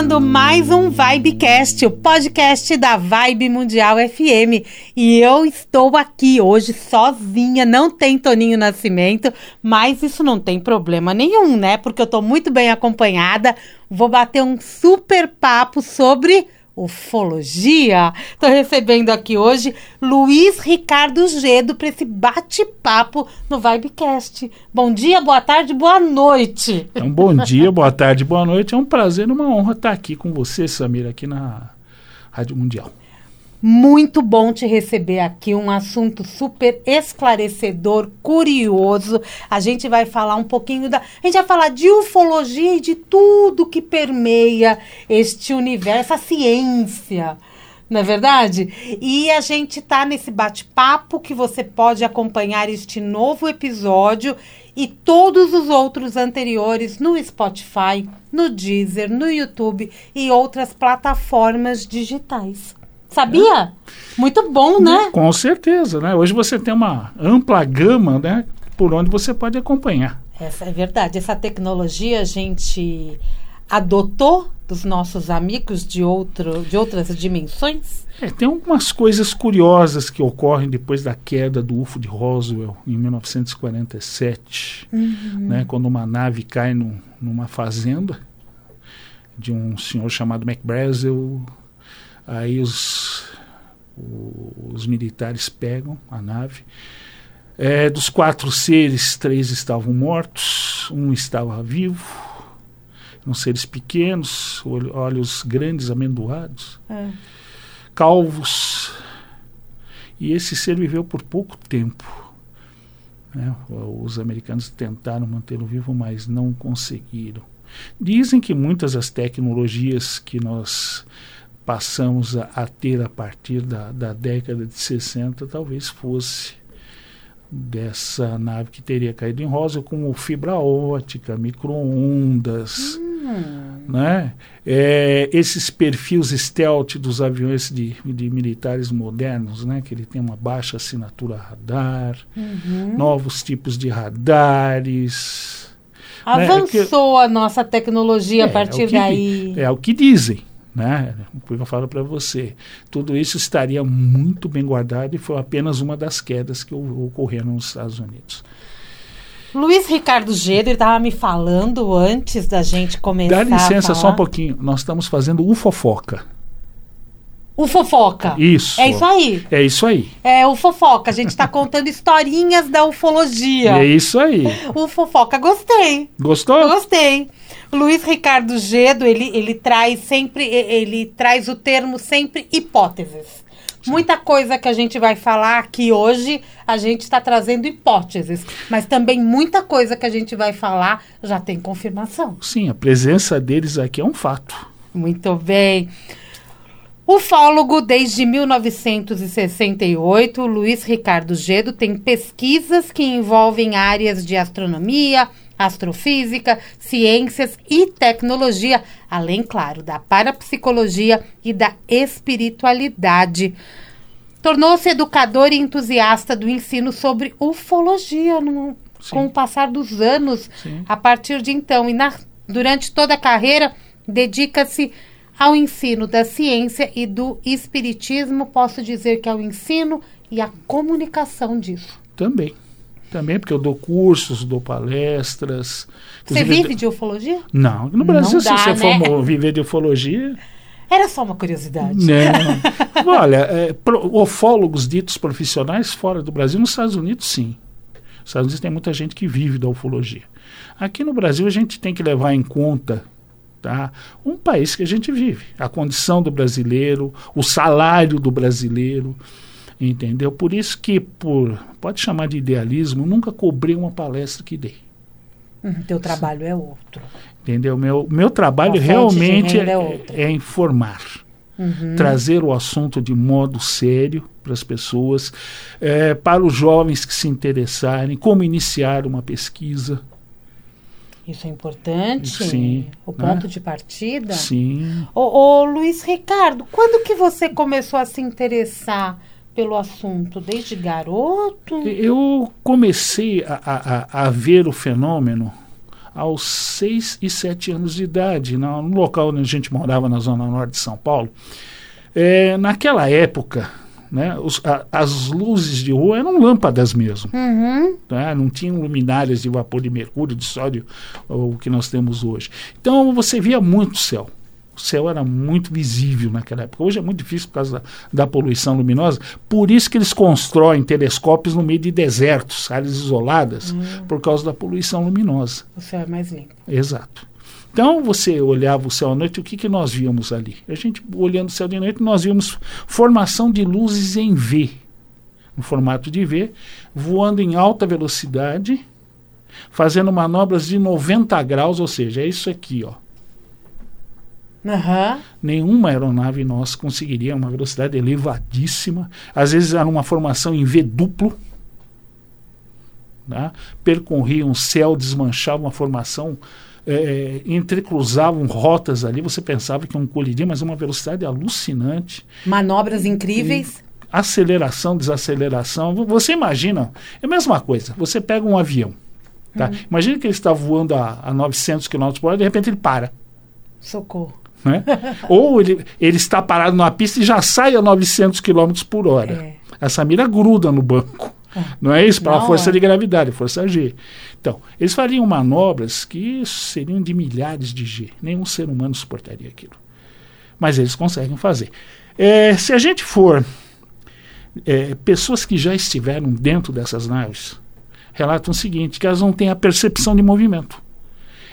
Começando mais um Vibecast, o podcast da Vibe Mundial FM. E eu estou aqui hoje sozinha, não tem Toninho Nascimento, mas isso não tem problema nenhum, né? Porque eu estou muito bem acompanhada. Vou bater um super papo sobre ufologia. Estou recebendo aqui hoje Luiz Ricardo Gedo para esse bate-papo no Vibecast. Bom dia, boa tarde, boa noite. Então, bom dia, boa tarde, boa noite. É um prazer e uma honra estar aqui com você, Samira, aqui na Rádio Mundial. Muito bom te receber aqui, um assunto super esclarecedor, curioso. A gente vai falar um pouquinho da. A gente vai falar de ufologia e de tudo que permeia este universo, a ciência. Não é verdade? E a gente tá nesse bate-papo que você pode acompanhar este novo episódio e todos os outros anteriores no Spotify, no Deezer, no YouTube e outras plataformas digitais. Sabia? Muito bom, né? Com certeza, né? Hoje você tem uma ampla gama, né? Por onde você pode acompanhar. Essa é verdade. Essa tecnologia a gente adotou dos nossos amigos de, outro, de outras dimensões? É, tem algumas coisas curiosas que ocorrem depois da queda do UFO de Roswell em 1947, uhum. né, quando uma nave cai no, numa fazenda de um senhor chamado McBrazel, Aí os, os militares pegam a nave. É, dos quatro seres, três estavam mortos, um estava vivo. Eram seres pequenos, olhos grandes, amendoados, é. calvos. E esse ser viveu por pouco tempo. Né? Os americanos tentaram mantê-lo vivo, mas não conseguiram. Dizem que muitas das tecnologias que nós passamos a, a ter a partir da, da década de 60 talvez fosse dessa nave que teria caído em Rosa, como fibra ótica, microondas, hum. né? É, esses perfis stealth dos aviões de, de, militares modernos, né? Que ele tem uma baixa assinatura radar, uhum. novos tipos de radares. Né? Avançou né? é que, a nossa tecnologia é, a partir é daí. É o que dizem né? Porque eu falo para você, tudo isso estaria muito bem guardado e foi apenas uma das quedas que ocorreram nos Estados Unidos. Luiz Ricardo Geder estava me falando antes da gente começar. Dá licença só um pouquinho. Nós estamos fazendo o fofoca. O fofoca. Isso. É isso aí. É isso aí. É o fofoca. A gente está contando historinhas da ufologia. É isso aí. O fofoca. Gostei. Gostou? Gostei. Luiz Ricardo Gedo, ele, ele traz sempre, ele traz o termo sempre hipóteses. Muita coisa que a gente vai falar aqui hoje, a gente está trazendo hipóteses, mas também muita coisa que a gente vai falar já tem confirmação. Sim, a presença deles aqui é um fato. Muito bem. Ufólogo desde 1968, Luiz Ricardo Gedo tem pesquisas que envolvem áreas de astronomia, astrofísica, ciências e tecnologia, além, claro, da parapsicologia e da espiritualidade. Tornou-se educador e entusiasta do ensino sobre ufologia no, com o passar dos anos, Sim. a partir de então. E na, durante toda a carreira, dedica-se ao ensino da ciência e do espiritismo. Posso dizer que é o ensino e a comunicação disso. Também. Também, porque eu dou cursos, dou palestras. Você vive de ufologia? Não. No Brasil, Não dá, se você né? for viver de ufologia. Era só uma curiosidade. Não. Olha, é, ufólogos ditos profissionais fora do Brasil, nos Estados Unidos, sim. Nos Estados Unidos tem muita gente que vive da ufologia. Aqui no Brasil, a gente tem que levar em conta tá? um país que a gente vive, a condição do brasileiro, o salário do brasileiro. Entendeu? Por isso que, por pode chamar de idealismo, nunca cobrei uma palestra que dei. Uhum, teu trabalho é outro. Entendeu? Meu, meu trabalho realmente é, é, é, informar. trazer o assunto de modo sério para as pessoas, é, para os jovens que se interessarem, como iniciar uma pesquisa. Isso é importante. Sim, O né? ponto de partida. Sim. Ô, ô, Luiz Ricardo, quando que você começou a se interessar pelo assunto? Desde garoto? Eu comecei a, a, a- ver o fenômeno aos seis e sete anos de idade, no local onde a gente morava, na zona norte de São Paulo. É, naquela época, né, os- a- as luzes de rua eram lâmpadas mesmo. Uhum. tá? não tinham luminárias de vapor de mercúrio, de sódio, o que nós temos hoje. Então você via muito céu. O céu era muito visível naquela época. Hoje é muito difícil por causa da, da poluição luminosa. Por isso que eles constroem telescópios no meio de desertos, áreas isoladas, por causa da poluição luminosa. O céu é mais limpo. Exato. Então você olhava o céu à noite, o que, que nós víamos ali? A gente olhando o céu de noite, nós víamos formação de luzes em V, no formato de V, voando em alta velocidade, fazendo manobras de 90 graus, ou seja, é isso aqui, ó. Aham. Nenhuma aeronave nossa conseguiria uma velocidade elevadíssima. Às vezes era uma formação em V duplo. Né? Percorriam o céu, desmanchavam a formação, eh, entrecruzavam rotas ali. Você pensava que iam colidir, mas uma velocidade alucinante. Manobras incríveis. Aceleração, desaceleração. Você imagina, é a mesma coisa. Você pega um avião. Tá? Imagina que ele está voando a, a 900 km por hora, de repente ele para Socorro. Né? Ou ele, ele está parado numa pista e já sai a 900 km por hora. É. Essa mira gruda no banco. Não é isso? Pela Não, força é. de gravidade, força G. Então, eles fariam manobras que seriam de milhares de G. Nenhum ser humano suportaria aquilo. Mas eles conseguem fazer. É, se a gente for é, pessoas que já estiveram dentro dessas naves, relatam o seguinte, que elas não têm a percepção de movimento.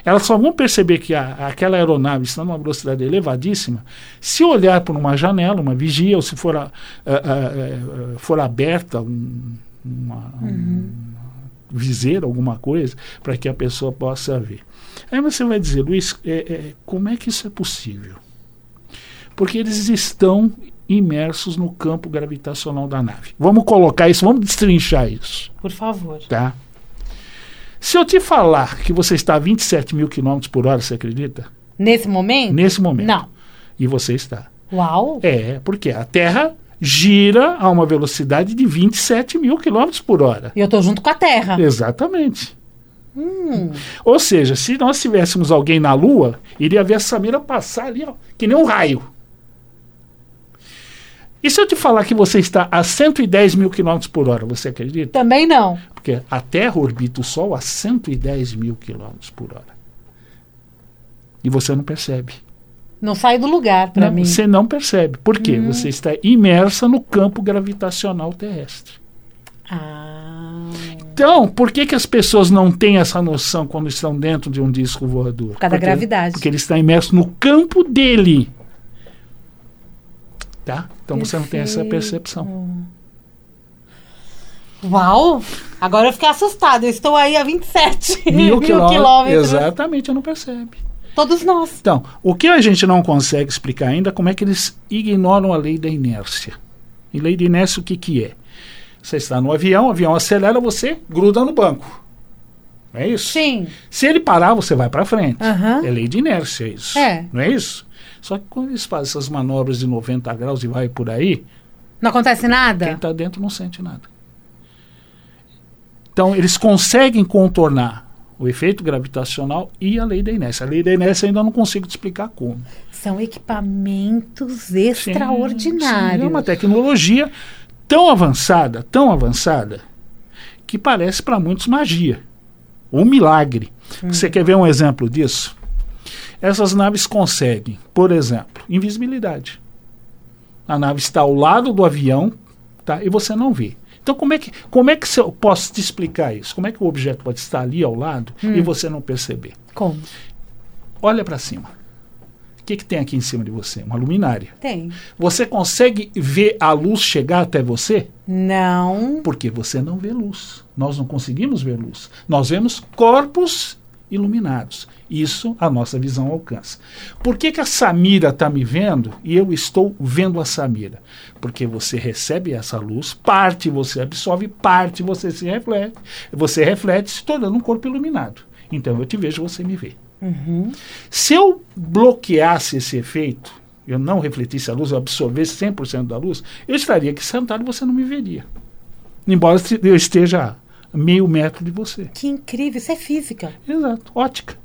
Elas só vão perceber que a- aquela aeronave está numa velocidade elevadíssima se olhar por uma janela, uma vigia, ou se for, a- a- for aberta um, uma, um viseira, alguma coisa, para que a pessoa possa ver. Aí você vai dizer, Luiz, é, é, como é que isso é possível? Porque eles estão imersos no campo gravitacional da nave. Vamos colocar isso, vamos destrinchar isso. Por favor. Tá? Se eu te falar que você está a 27 mil quilômetros por hora, você acredita? Nesse momento? Nesse momento. Não. E você está. Uau. É, porque a Terra gira a uma velocidade de 27 mil quilômetros por hora. E eu tô junto com a Terra. Exatamente. Hum. Ou seja, se nós tivéssemos alguém na Lua, iria ver essa mira passar ali, ó, que nem um raio. E se eu te falar que você está a 110 mil quilômetros por hora, você acredita? Também não. Porque a Terra orbita o Sol a 110 mil quilômetros por hora. E você não percebe. Não sai do lugar Não, mim. Você não percebe. Por quê? Hum. Você está imersa no campo gravitacional terrestre. Ah. Então, por que, que as pessoas não têm essa noção quando estão dentro de um disco voador? Por causa da gravidade. Porque ele está imerso no campo dele. Tá? Então você não tem essa Perfeito. percepção. Uau! Agora eu fiquei assustada. Eu estou aí a 27 Mil, quilômetros. quilômetros. Exatamente, não percebe. Todos nós. Então, o que a gente não consegue explicar ainda é como é que eles ignoram a lei da inércia. E lei de inércia o que, que é? Você está no avião, o avião acelera, você gruda no banco. Não é isso? Sim. Se ele parar, você vai para frente. Aham. É lei de inércia isso. É. Não é isso? Só que quando eles fazem essas manobras de 90 graus e vai por aí, Não acontece quem nada? está dentro não sente nada. Então, eles conseguem contornar o efeito gravitacional e a lei da inércia. A lei da inércia ainda não consigo te explicar como. São equipamentos Sim, extraordinários. sim, é uma tecnologia tão avançada, tão avançada, que parece para muitos magia. Um milagre. Você quer ver um exemplo disso? Essas naves conseguem, por exemplo, invisibilidade. A nave está ao lado do avião tá, e você não vê. Então, como é que, como é que eu posso te explicar isso? Como é que o objeto pode estar ali ao lado e você não perceber? Como? Olha para cima. O que, que tem aqui em cima de você? Uma luminária. Tem. Você consegue ver a luz chegar até você? Não. Porque você não vê luz. Nós não conseguimos ver luz. Nós vemos corpos iluminados. Isso a nossa visão alcança. Por que, que a Samira está me vendo e eu estou vendo a Samira? Porque você recebe essa luz, parte você absorve, parte você se reflete, você reflete se tornando um corpo iluminado. Então eu te vejo, você me vê. Uhum. Se eu bloqueasse esse efeito, eu não refletisse a luz, eu absorvesse 100% da luz, eu estaria aqui sentado e você não me veria. Embora eu esteja meio metro de você. Que incrível, isso é física. Exato, ótica.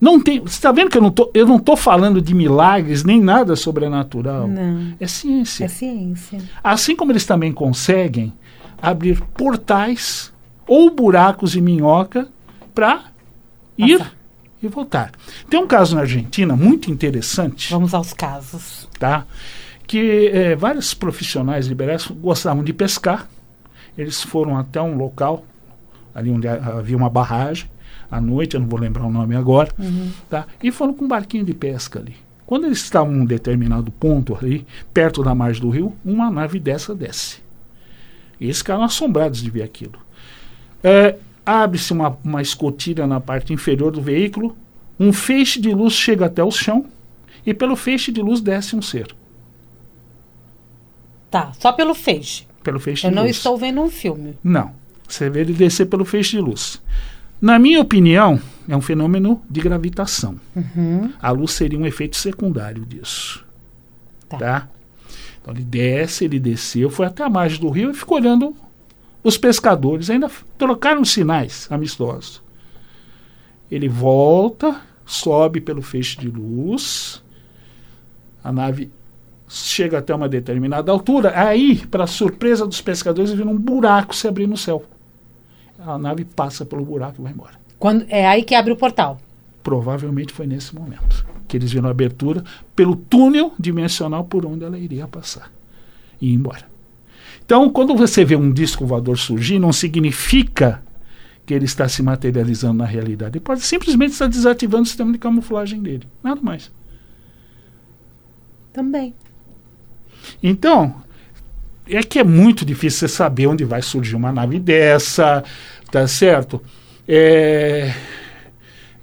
Não tem, você está vendo que eu não tô, eu não estou falando de milagres nem nada sobrenatural. Não. É ciência. É ciência. Assim como eles também conseguem abrir portais ou buracos em minhoca para ir e voltar. Tem um caso na Argentina muito interessante, Vamos aos casos. tá? Que eh, vários profissionais liberais gostavam de pescar. Eles foram até um local ali onde ha- havia uma barragem à noite, eu não vou lembrar o nome agora, tá? E foram com um barquinho de pesca ali. Quando eles estavam em um determinado ponto ali, perto da margem do rio, uma nave dessa desce. E eles ficaram assombrados de ver aquilo. É, Abre-se uma, uma escotilha na parte inferior do veículo, um feixe de luz chega até o chão e pelo feixe de luz desce um ser. Tá, só pelo feixe. Pelo feixe Eu de não luz. estou vendo um filme. Não. Você vê ele descer pelo feixe de luz. Na minha opinião, é um fenômeno de gravitação. Uhum. A luz seria um efeito secundário disso. Tá. Tá? Então ele desce, ele desceu, foi até a margem do rio e ficou olhando os pescadores. Ainda trocaram sinais amistosos. Ele volta, sobe pelo feixe de luz. A nave chega até uma determinada altura. Aí, para surpresa dos pescadores, viram um buraco se abrir no céu. A nave passa pelo buraco e vai embora. Quando, é aí que abre o portal. Provavelmente foi nesse momento que eles viram a abertura pelo túnel dimensional por onde ela iria passar e ir embora. Então, quando você vê um disco voador surgir, não significa que ele está se materializando na realidade. Ele pode simplesmente estar desativando o sistema de camuflagem dele. Nada mais. Também. Então, é que é muito difícil você saber onde vai surgir uma nave dessa, tá certo? É,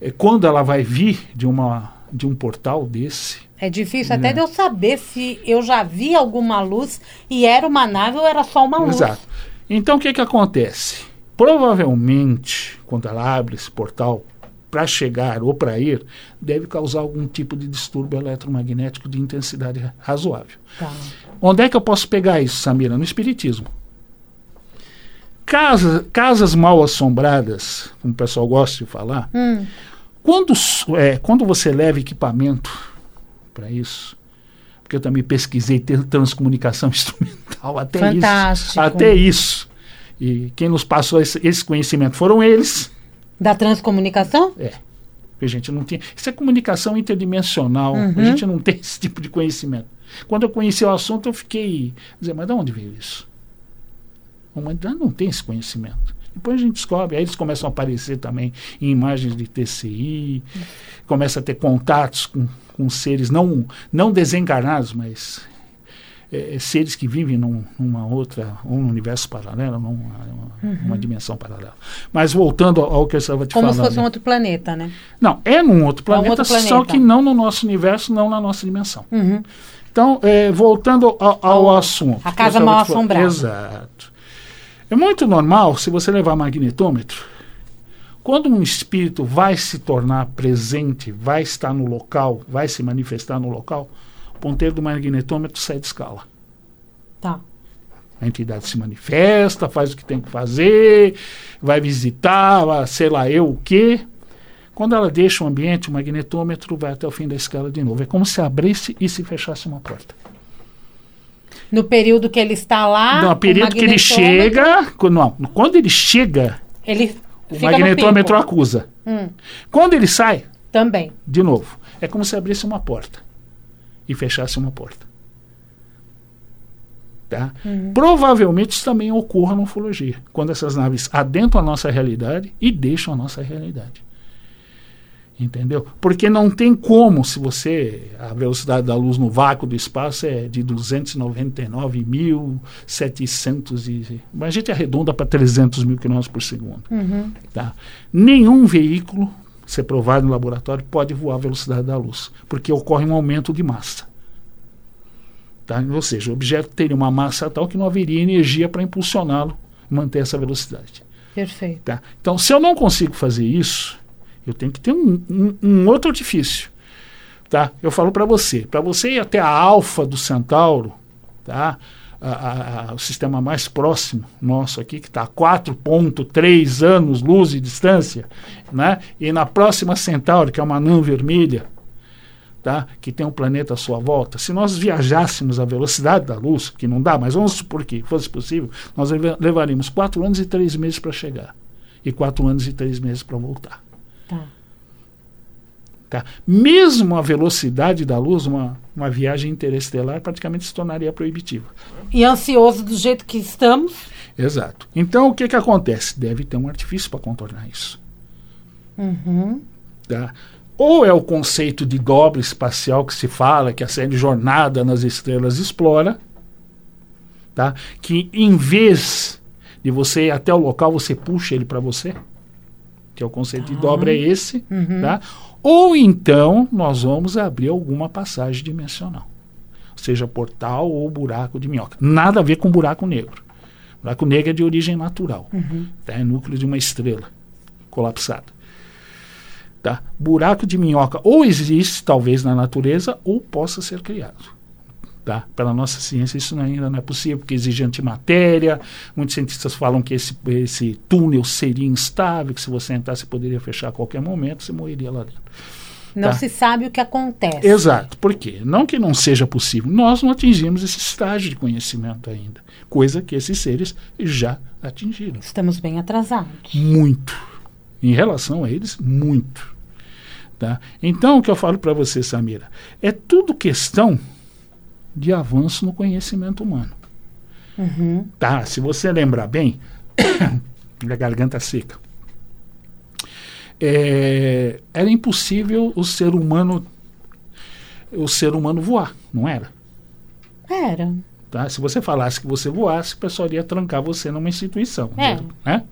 é quando ela vai vir de, uma, de um portal desse. É difícil até É. de eu saber se eu já vi alguma luz e era uma nave ou era só uma luz. Exato. Então, o que, que acontece? Provavelmente, quando ela abre esse portal para chegar ou para ir, deve causar algum tipo de distúrbio eletromagnético de intensidade ra- razoável. Tá. Onde é que eu posso pegar isso, Samira? No Espiritismo. Casa, casas mal assombradas, como o pessoal gosta de falar, Hum, quando, é, quando você leva equipamento para isso, porque eu também pesquisei ter transcomunicação instrumental, até Fantástico. isso. Até isso. E quem nos passou esse, esse conhecimento foram eles. Da transcomunicação? É. Porque a gente não tinha. Isso é comunicação interdimensional. Uhum. A gente não tem esse tipo de conhecimento. Quando eu conheci o assunto, eu fiquei. Dizer, mas de onde veio isso? A humanidade não tem esse conhecimento. Depois a gente descobre, aí eles começam a aparecer também em imagens de TCI, começa a ter contatos com, com seres não, não desencarnados, mas é, seres que vivem num, numa outra, um universo paralelo, numa, uma, uma dimensão paralela. Mas voltando ao, ao que eu estava te Como falando. se fosse um outro planeta, né? Não, é num outro É um planeta, outro só planeta. que não no nosso universo, não na nossa dimensão. Uhum. Então, é, voltando ao, ao assunto. a casa mal assombrada. Exato. É muito normal, se você levar magnetômetro, quando um espírito vai se tornar presente, vai estar no local, vai se manifestar no local, ponteiro do magnetômetro sai de escala. Tá. A entidade se manifesta, faz o que tem que fazer, vai visitar, vai- sei lá eu o quê. Quando ela deixa o ambiente, o magnetômetro vai até o fim da escala de novo. É como se abrisse e se fechasse uma porta. No período que ele está lá. no período que ele chega. Não, quando ele chega, Ele o magnetômetro acusa. Hum, Quando ele sai, também. de novo, é como se abrisse uma porta e fechasse uma porta. Tá? Uhum. Provavelmente isso também ocorra na ufologia, quando essas naves adentram a nossa realidade e deixam a nossa realidade. Entendeu? Porque não tem como, se você. A velocidade da luz no vácuo do espaço é de 299.700. E, a gente arredonda para 300 mil quilômetros por segundo. Uhum. Tá? Nenhum veículo, ser provado no laboratório, pode voar a velocidade da luz, porque ocorre um aumento de massa. Tá? Ou seja, o objeto teria uma massa tal que não haveria energia para impulsioná-lo, manter essa velocidade. Perfeito. Tá? Então, se eu não consigo fazer isso, eu tenho que ter um, um, um outro artifício. Tá? Eu falo para você, para você ir até a alfa do Centauro, tá? A, a, o sistema mais próximo nosso aqui, que está a 4,3 anos luz de distância, né? e na próxima Centauro, que é uma anã vermelha, tá? que tem um planeta à sua volta, se nós viajássemos à velocidade da luz, que não dá, mas vamos supor que fosse possível, nós levaríamos 4 anos e 3 meses para chegar, e 4 anos e 3 meses para voltar. Tá. Mesmo a velocidade da luz, uma, uma viagem interestelar praticamente se tornaria proibitiva. E ansioso do jeito que estamos? Exato. Então, o que, que acontece? Deve ter um artifício para contornar isso. Uhum. Tá? Ou é o conceito de dobra espacial que se fala, que a série Jornada nas Estrelas explora, tá? que em vez de você ir até o local, você puxa ele para você que é o conceito de dobra é esse, Uhum. tá? Ou então nós vamos abrir alguma passagem dimensional, seja portal ou buraco de minhoca. Nada a ver com buraco negro. Buraco negro é de origem natural, tá? é núcleo de uma estrela colapsada. Tá? Buraco de minhoca ou existe talvez na natureza ou possa ser criado. Tá? Pela nossa ciência isso ainda não é possível, porque exige antimatéria. Muitos cientistas falam que esse, esse túnel seria instável, que se você entrasse poderia fechar a qualquer momento, você morreria lá dentro. Não Tá. se sabe o que acontece. Exato. Por quê? Não que não seja possível. Nós não atingimos esse estágio de conhecimento ainda. Coisa que esses seres já atingiram. Estamos bem atrasados. Muito. Em relação a eles, muito. Tá? Então, o que eu falo para você, Samira, é tudo questão de avanço no conhecimento humano. Uhum. Tá? Se você lembrar bem, da garganta seca. É, era impossível o ser humano o ser humano voar, não era? Era. Tá? Se você falasse que você voasse, o pessoal iria trancar você numa instituição. É. Né?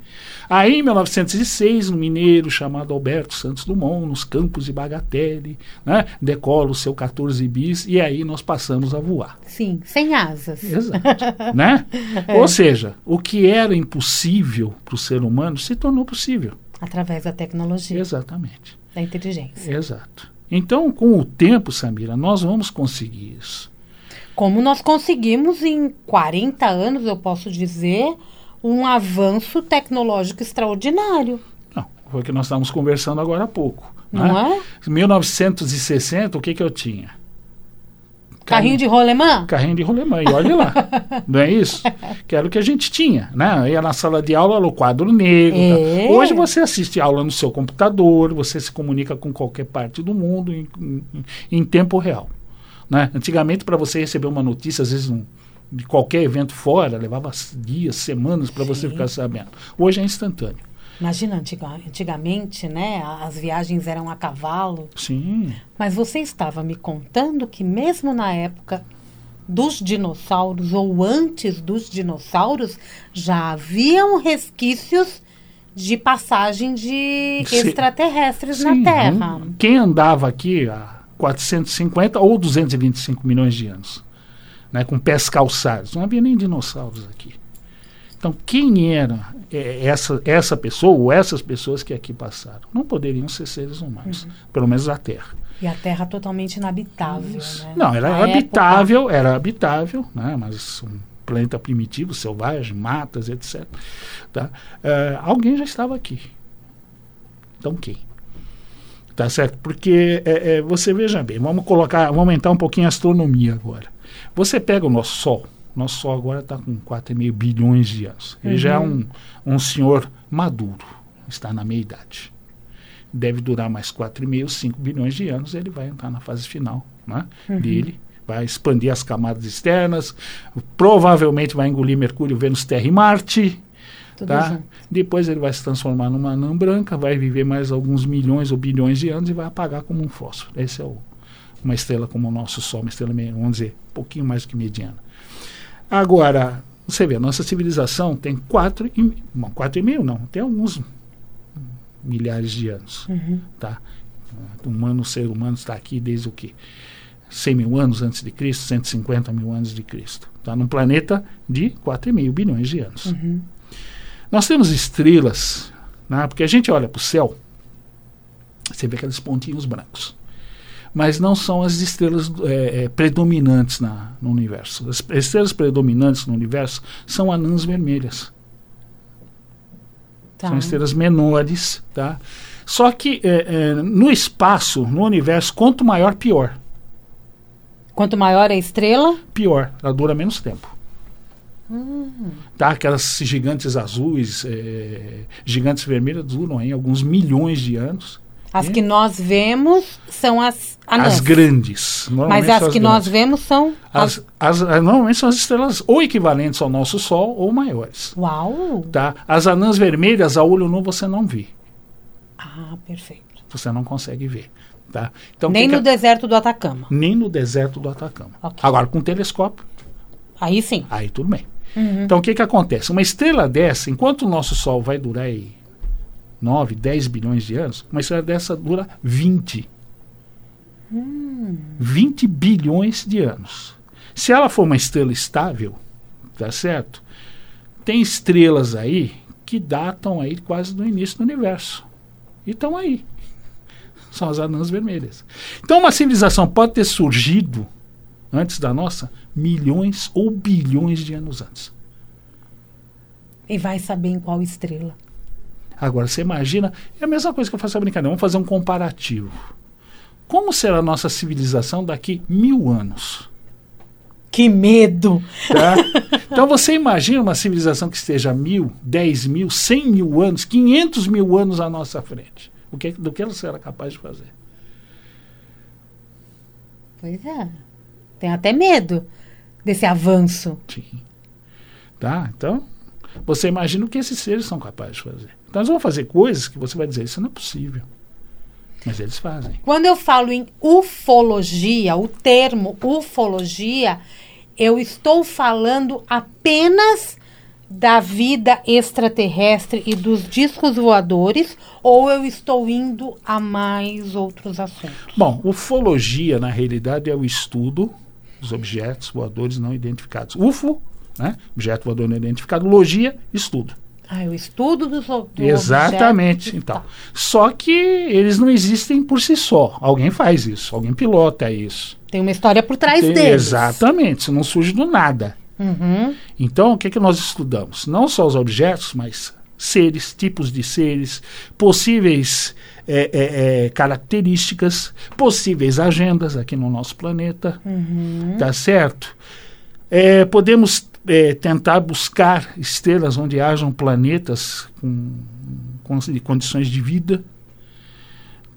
Aí, em 1906, um mineiro chamado Alberto Santos Dumont, nos campos de Bagatelle, né? decola o seu 14 bis e aí nós passamos a voar. Sim, sem asas. Exato. né? Ou seja, o que era impossível para o ser humano se tornou possível. Através da tecnologia, Exatamente. da inteligência. Exato. Então, com o tempo, Samira, nós vamos conseguir isso. Como nós conseguimos em 40 anos, eu posso dizer, um avanço tecnológico extraordinário. Não, foi o que nós estávamos conversando agora há pouco. Não né? é? Em 1960, o que, que eu tinha? Carrinho de rolemã? Carrinho de rolemã, e olha lá. não é isso? Que era o que a gente tinha, né? Ia na sala de aula, o quadro negro. É. tal. Hoje você assiste aula no seu computador, você se comunica com qualquer parte do mundo em, em- em tempo real. Né? Antigamente, para você receber uma notícia, às vezes um- de qualquer evento fora, levava dias, semanas para você ficar sabendo. Hoje é instantâneo. Imagina, antiga- antigamente, né? As viagens eram a cavalo. Sim. Mas você estava me contando que mesmo na época dos dinossauros ou antes dos dinossauros já haviam resquícios de passagem de extraterrestres Sim, na Terra. Quem andava aqui há 450 ou 225 milhões de anos, né, com pés calçados, não havia nem dinossauros aqui. Então, quem era é, essa, essa pessoa ou essas pessoas que aqui passaram? Não poderiam ser seres humanos, Uhum. pelo menos a Terra. E a Terra totalmente inabitável, né? Não, era época- habitável, era habitável, né, mas um planeta primitivo, selvagem, matas, etc. Tá? Eh, alguém já estava aqui. Então quem? Tá certo? Porque é, é, você veja bem, vamos colocar, vamos aumentar um pouquinho a astronomia agora. Você pega o nosso Sol, nosso Sol agora está com 4,5 bilhões de anos. Ele já é um, um senhor maduro, está na meia idade. Deve durar mais 4,5, 5 bilhões de anos, ele vai entrar na fase final né, dele, vai expandir as camadas externas, provavelmente vai engolir Mercúrio, Vênus, Terra e Marte. Tudo tá? junto. Depois ele vai se transformar numa anã branca, vai viver mais alguns milhões ou bilhões de anos e vai apagar como um fósforo. Esse é o, uma estrela como o nosso Sol, uma estrela, meio, vamos dizer, um pouquinho mais do que mediana. Agora, você vê, a nossa civilização tem quatro e, bom, quatro e meio não, tem alguns milhares de anos, Uhum. tá? O humano, o ser humano está aqui desde o quê? 100 mil anos antes de Cristo, 150 mil anos de Cristo. Está num planeta de 4,5 bilhões de anos. Uhum. Nós temos estrelas, né? porque a gente olha para o céu, você vê aqueles pontinhos brancos. Mas não são as estrelas é, é, predominantes na, no universo. As estrelas predominantes no universo são anãs vermelhas. Tá. São estrelas menores, tá? Só que é, é, no espaço, no universo, quanto maior, pior. Quanto maior a estrela, Pior, ela dura menos tempo. Hum. Tá? Aquelas gigantes azuis, é, gigantes vermelhas duram aí alguns milhões de anos. as É. que nós vemos são as anãs. As grandes. Mas as são que nós grandes. vemos são as... As, as, normalmente são as estrelas ou equivalentes ao nosso Sol ou maiores. Uau! Tá? As anãs vermelhas, a olho nu, você não vê. Ah, perfeito. Você não consegue ver. Tá? Então, Nem que no que- deserto do Atacama. nem no deserto do Atacama. Ok. Agora, com telescópio, Aí sim. aí tudo bem. Uhum. Então, o que, que acontece? Uma estrela dessa, enquanto o nosso Sol vai durar aí 9, 10 bilhões de anos, uma estrela dessa dura 20. 20 bilhões de anos. Se ela for uma estrela estável, tá certo? Tem estrelas aí que datam aí quase do início do universo. E estão aí. São as anãs vermelhas. Então, uma civilização pode ter surgido antes da nossa milhões ou bilhões de anos antes. E vai saber em qual estrela. Agora, você imagina, é a mesma coisa que eu faço a brincadeira, vamos fazer um comparativo. Como será a nossa civilização daqui mil anos? Que medo! tá? Então você imagina uma civilização que esteja mil, dez mil, cem mil anos, quinhentos mil anos à nossa frente. O que, do que ela será capaz de fazer? Pois é. Tem até medo desse avanço. Sim. Tá? Então, você imagina o que esses seres são capazes de fazer. Então, eles vão fazer coisas que você vai dizer, isso não é possível. Mas eles fazem. Quando eu falo em ufologia, o termo ufologia, eu estou falando apenas da vida extraterrestre e dos discos voadores, ou eu estou indo a mais outros assuntos? Bom, ufologia, na realidade, é o estudo dos objetos voadores não identificados. UFO, né? objeto voador não identificado. Logia, estudo. Ah, o estudo dos do Exatamente. Então, só que eles não existem por si só. Alguém faz isso, alguém pilota isso. Tem uma história por trás Tem- deles. Exatamente, isso não surge do nada. Uhum. Então, o que, que nós estudamos? Não só os objetos, mas seres, tipos de seres, possíveis é, é, é, características, possíveis agendas aqui no nosso planeta. Uhum. Tá certo? É, podemos é, tentar buscar estrelas onde hajam planetas com, com condições de vida.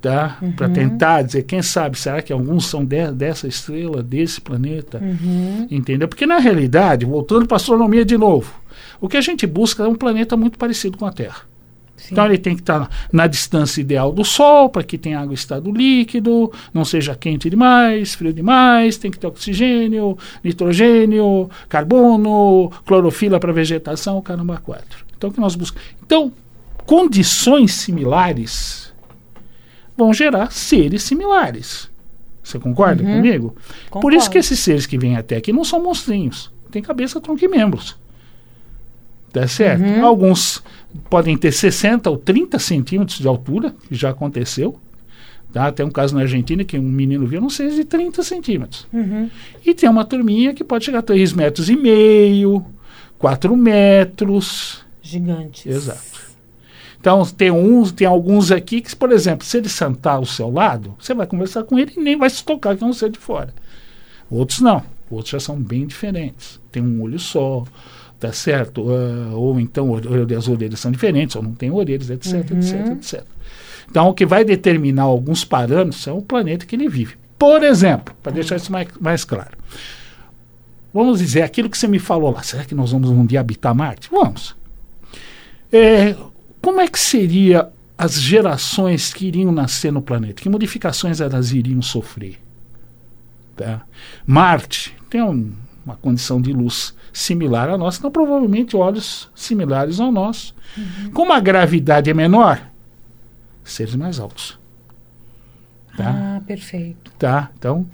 Tá? Para Uhum. tentar dizer, quem sabe, será que alguns são de- dessa estrela, desse planeta? Uhum. Entendeu? Porque na realidade, voltando para a astronomia de novo, o que a gente busca é um planeta muito parecido com a Terra. Sim. Então ele tem que estar na distância ideal do Sol, para que tenha água em estado líquido, não seja quente demais, frio demais, tem que ter oxigênio, nitrogênio, carbono, clorofila para vegetação, o caramba quatro. Então que nós buscamos? Então, condições similares vão gerar seres similares. Você concorda Uhum. comigo? Por Concordo. isso que esses seres que vêm até aqui não são monstrinhos. Tem cabeça, tronco e membros. Tá certo? Uhum. Alguns podem ter 60 ou 30 centímetros de altura, que já aconteceu. Tá? Tem um caso na Argentina que um menino viu não sei de 30 centímetros. Uhum. E tem uma turminha que pode chegar a 3 metros e meio, 4 metros. Gigantes. Exato. Então, tem uns, tem alguns aqui que, por exemplo, se ele sentar ao seu lado, você vai conversar com ele e nem vai se tocar que é um ser de fora. Outros não. Outros já são bem diferentes. Tem um olho só, tá certo? Ah, ou então as orelhas são diferentes, ou não tem orelhas, etc, etc, etc. Então, o que vai determinar alguns parâmetros é o planeta que ele vive. Por exemplo, para deixar isso mais, mais claro. Vamos dizer, aquilo que você me falou lá, será que nós vamos um dia habitar Marte? Vamos. É, como é que seria as gerações que iriam nascer no planeta? Que modificações elas iriam sofrer? Tá? Marte tem um, uma condição de luz similar à nossa, então provavelmente olhos similares ao nosso. Uhum. Como a gravidade é menor, seres mais altos. Tá? Ah, perfeito. Tá? Então,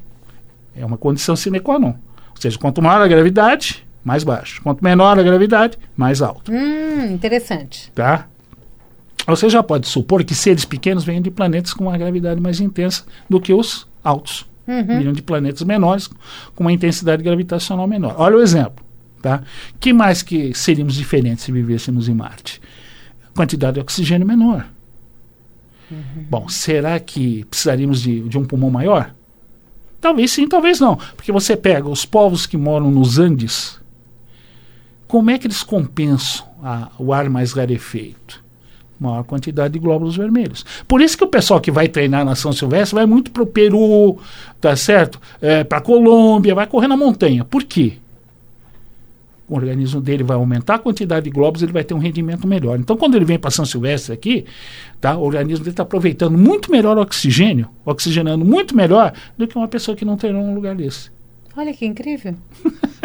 é uma condição sine qua non. Ou seja, quanto maior a gravidade, mais baixo. Quanto menor a gravidade, mais alto. Hum, interessante. Tá? Você já pode supor que seres pequenos vêm de planetas com uma gravidade mais intensa do que os altos. Uhum. Vinham de planetas menores com uma intensidade gravitacional menor. Olha o exemplo. Tá? que mais que seríamos diferentes se vivêssemos em Marte? Quantidade de oxigênio menor. Uhum. Bom, será que precisaríamos de, de um pulmão maior? Talvez sim, talvez não. Porque você pega os povos que moram nos Andes, como é que eles compensam a, o ar mais rarefeito? Maior quantidade de glóbulos vermelhos. Por isso que o pessoal que vai treinar na São Silvestre vai muito para o Peru, tá certo? É, para a Colômbia, vai correr na montanha. Por quê? o organismo dele vai aumentar a quantidade de glóbulos, ele vai ter um rendimento melhor. Então, quando ele vem para São Silvestre aqui, tá, o organismo dele está aproveitando muito melhor o oxigênio, oxigenando muito melhor do que uma pessoa que não treinou um lugar desse. Olha que incrível.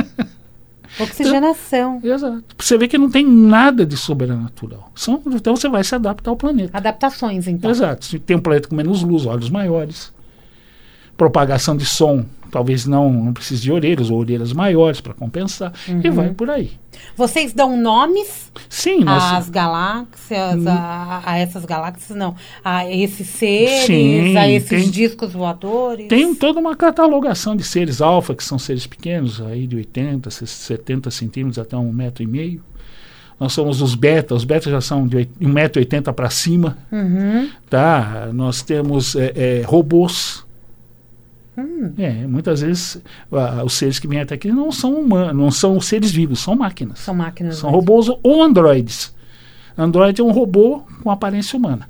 Oxigenação. Então, exato. Você vê que não tem nada de sobrenatural. São, então você vai se adaptar ao planeta. Adaptações, então. Exato. Tem um planeta com menos luz, olhos maiores. Propagação de som talvez não, não precise de orelhas ou orelhas maiores para compensar uhum. e vai por aí. Vocês dão nomes Sim, nós... às galáxias, hum. a, a, essas galáxias, não, a esses seres, Sim, a esses tem, discos voadores? Tem toda uma catalogação de seres alfa, que são seres pequenos, aí de 80, 70 centímetros até um metro e meio. Nós somos os beta, os betas já são de 1,80m para cima. Uhum. Tá? Nós temos é, é, robôs Hum. É, muitas vezes os seres que vêm até aqui não são humanos, não são seres vivos, são máquinas. São máquinas. São mesmo. robôs ou androides. Android é um robô com aparência humana.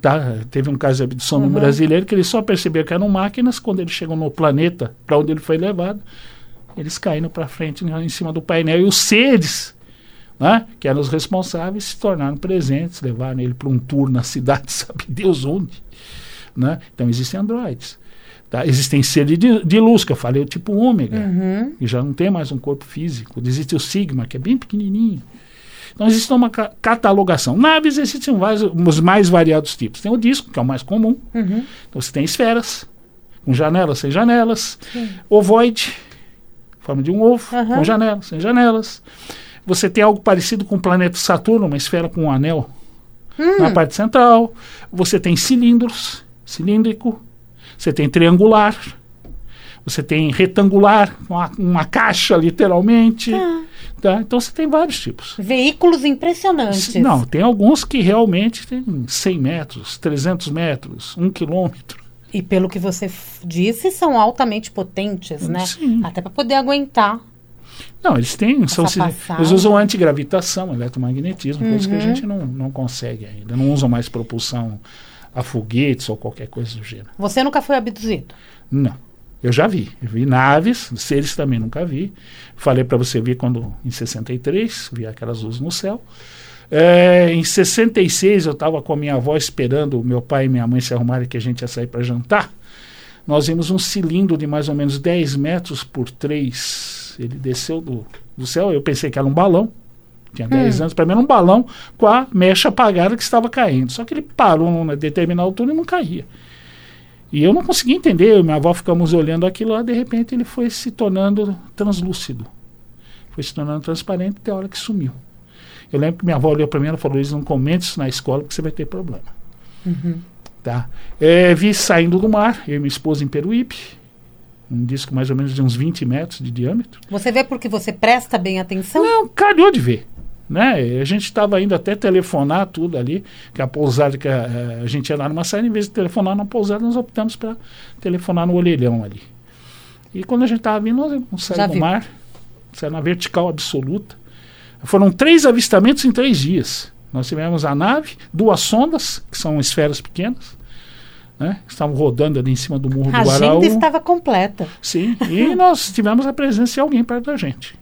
Tá? Teve um caso de abdução uhum. no brasileiro que ele só percebeu que eram máquinas quando eles chegam no planeta para onde ele foi levado. Eles caíram para frente em cima do painel e os seres né, que eram os responsáveis se tornaram presentes, levaram ele para um tour na cidade, sabe Deus onde. Né? Então existem androides. Tá? Existem seres de, de, luz, que eu falei, o tipo ômega, uhum. que já não tem mais um corpo físico. Existe o sigma, que é bem pequenininho. Então existe uma ca catalogação. Naves existem vários, os mais variados tipos. Tem o disco, que é o mais comum. Uhum. Então você tem esferas, com janelas, sem janelas. Sim. Ovoide, forma de um ovo, uhum. com janelas, sem janelas. Você tem algo parecido com o planeta Saturno, uma esfera com um anel hum. na parte central. Você tem cilindros, cilíndrico, você tem triangular, você tem retangular, uma, uma caixa, literalmente. Ah. Tá? Então você tem vários tipos. Veículos impressionantes. Não, tem alguns que realmente têm 100 metros, 300 metros, 1 quilômetro. E pelo que você disse, são altamente potentes, né? Sim. Até para poder aguentar. Não, eles têm. São, eles usam antigravitação, eletromagnetismo, uhum. coisas que a gente não, não consegue ainda. Não usam mais propulsão a foguetes ou qualquer coisa do gênero. Você nunca foi abduzido? Não. Eu já vi. Eu vi naves, seres também nunca vi. Falei para você ver quando, em 63, vi aquelas luzes no céu. É, em 66, eu estava com a minha avó esperando meu pai e minha mãe se arrumarem que a gente ia sair para jantar. Nós vimos um cilindro de mais ou menos 10 metros por 3. Ele desceu do, do céu. Eu pensei que era um balão tinha 10 hum. anos, para mim era um balão com a mecha apagada que estava caindo. Só que ele parou numa determinada altura e não caía. E eu não conseguia entender, minha avó ficamos olhando aquilo lá, de repente ele foi se tornando translúcido. Foi se tornando transparente até a hora que sumiu. Eu lembro que minha avó olhou para mim e falou: Luiz, não comente isso na escola porque você vai ter problema. Uhum. Tá? É, vi saindo do mar, eu e minha esposa em Peruípe, um disco mais ou menos de uns 20 metros de diâmetro. Você vê porque você presta bem atenção? Não, calhou de ver. Né? A gente estava indo até telefonar tudo ali, que a pousada que a, a gente ia lá numa saída, em vez de telefonar na pousada, nós optamos para telefonar no olheirão ali. E quando a gente estava vindo, nós saímos do mar, saímos na vertical absoluta. Foram três avistamentos em três dias. Nós tivemos a nave, duas sondas, que são esferas pequenas, né? Estavam rodando ali em cima do morro a do Guaraú. A agenda estava completa. Sim, e nós tivemos a presença de alguém perto da gente.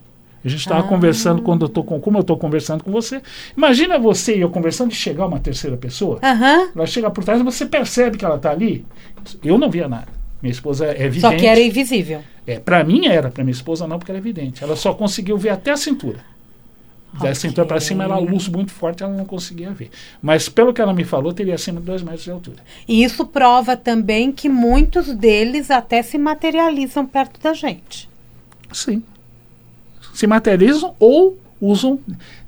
A gente estava Ah. conversando quando eu tô com, como eu estou conversando com você. Imagina você e eu conversando e chegar uma terceira pessoa. Aham. Ela chega por trás e você percebe que ela está ali. Eu não via nada. Minha esposa é evidente. Só que era invisível. É, para mim era, para minha esposa não, porque era evidente. Ela só conseguiu ver até a cintura. Da Ok. cintura para cima era luz muito forte, ela não conseguia ver. Mas pelo que ela me falou, teria acima de dois metros de altura. E isso prova também que muitos deles até se materializam perto da gente. Sim. Se materializam ou usam,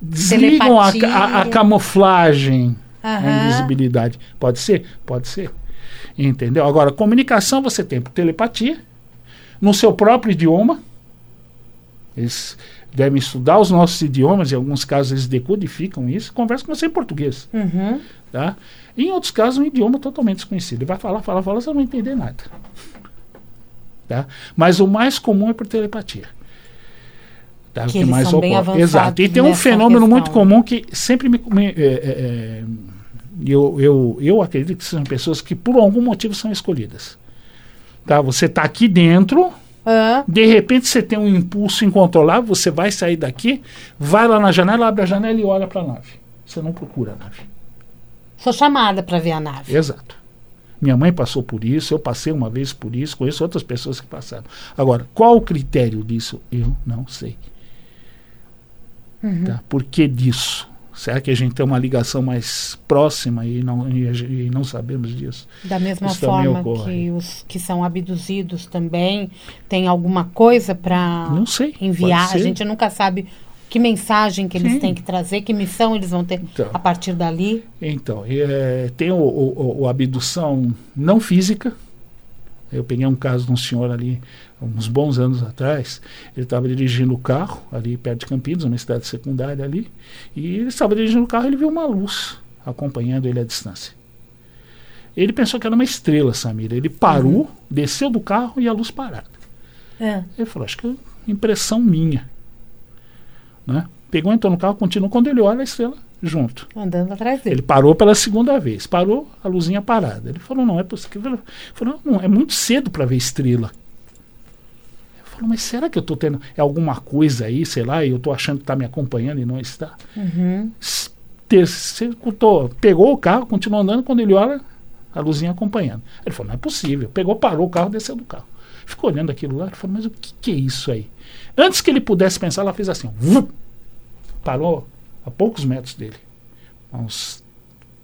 desligam a, a- a camuflagem, a Aham. invisibilidade. Pode ser? Pode ser. Entendeu? Agora, comunicação você tem por telepatia, no seu próprio idioma. Eles devem estudar os nossos idiomas, em alguns casos eles decodificam isso, conversam com você em português. Uhum. Tá? E em outros casos, um idioma totalmente desconhecido. Ele vai falar, falar, falar, você não vai entender nada. Tá? Mas o mais comum é por telepatia. Tá? O Que eles são bem avançados Exato. E tem um fenômeno questão. muito comum que sempre me. me- é, é, é, eu, eu, eu acredito que são pessoas que por algum motivo são escolhidas. Tá? Você está aqui dentro, Ah, de repente você tem um impulso incontrolável, você vai sair daqui, vai lá na janela, abre a janela e olha para a nave. Você não procura a nave. sou chamada para ver a nave. Exato. Minha mãe passou por isso, eu passei uma vez por isso, conheço outras pessoas que passaram. Agora, qual o critério disso? Eu não sei. Uhum. Tá? Por que disso? Será que a gente tem uma ligação mais próxima e não, e, e não sabemos disso? Da mesma Isso forma que os que são abduzidos também tem alguma coisa para Não sei. enviar. A gente nunca sabe que mensagem que eles Sim. têm que trazer, que missão eles vão ter Então. a partir dali. Então, é, tem o- o- o abdução não física. Eu peguei um caso de um senhor ali, uns bons anos atrás. Ele estava dirigindo o carro, ali perto de Campinas, uma cidade secundária ali. E ele estava dirigindo o carro e ele viu uma luz acompanhando ele à distância. Ele pensou que era uma estrela, Samira. Ele parou, desceu do carro e a luz parada. É. Ele falou, acho que é impressão minha. Né? Pegou, entrou no carro, continuou. Quando ele olha, a estrela junto. Andando atrás dele. Ele parou pela segunda vez. Parou, a luzinha parada. Ele falou, não é possível. Ele falou, não, é muito cedo para ver estrela. Eu falou, mas será que eu estou tendo é alguma coisa aí, sei lá, e eu estou achando que está me acompanhando e não está? Uhum. Pegou o carro, continuou andando, quando ele olha, a luzinha acompanhando. Ele falou, não é possível. Pegou, parou o carro, desceu do carro. Ficou olhando aquilo lá, ele falou, mas o que, que é isso aí? Antes que ele pudesse pensar, ela fez assim, vup, parou a poucos metros dele, a uns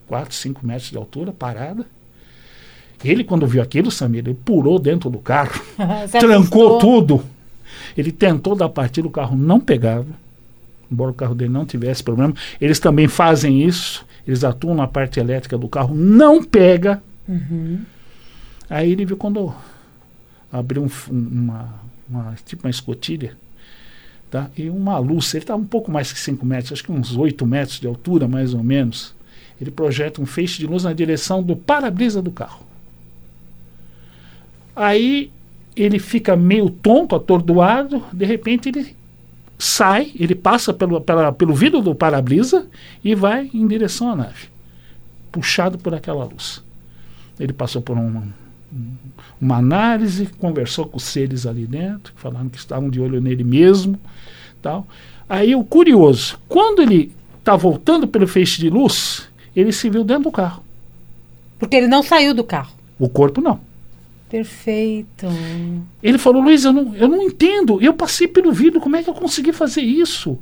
4, 5 metros de altura, parada. Ele, quando viu aquilo, Samir, ele pulou dentro do carro, trancou tudo. Ele tentou dar partida, o carro não pegava, embora o carro dele não tivesse problema. Eles também fazem isso, eles atuam na parte elétrica do carro, não pega. Uhum. Aí ele viu quando abriu um- uma, uma- tipo uma escotilha, tá? e uma luz, ele estava um pouco mais que 5 metros, acho que uns 8 metros de altura, mais ou menos. Ele projeta um feixe de luz na direção do para-brisa do carro. Aí ele fica meio tonto, atordoado, de repente ele sai, ele passa pelo, pela- pelo vidro do para-brisa e vai em direção à nave, puxado por aquela luz. Ele passou por um- uma análise, conversou com os seres ali dentro, que falaram que estavam de olho nele mesmo, tal. Aí o curioso, quando ele está voltando pelo feixe de luz, ele se viu dentro do carro. Porque ele não saiu do carro. O corpo não. Perfeito. Ele falou, Luiz, eu não, eu não entendo. Eu passei pelo vidro, como é que eu consegui fazer isso?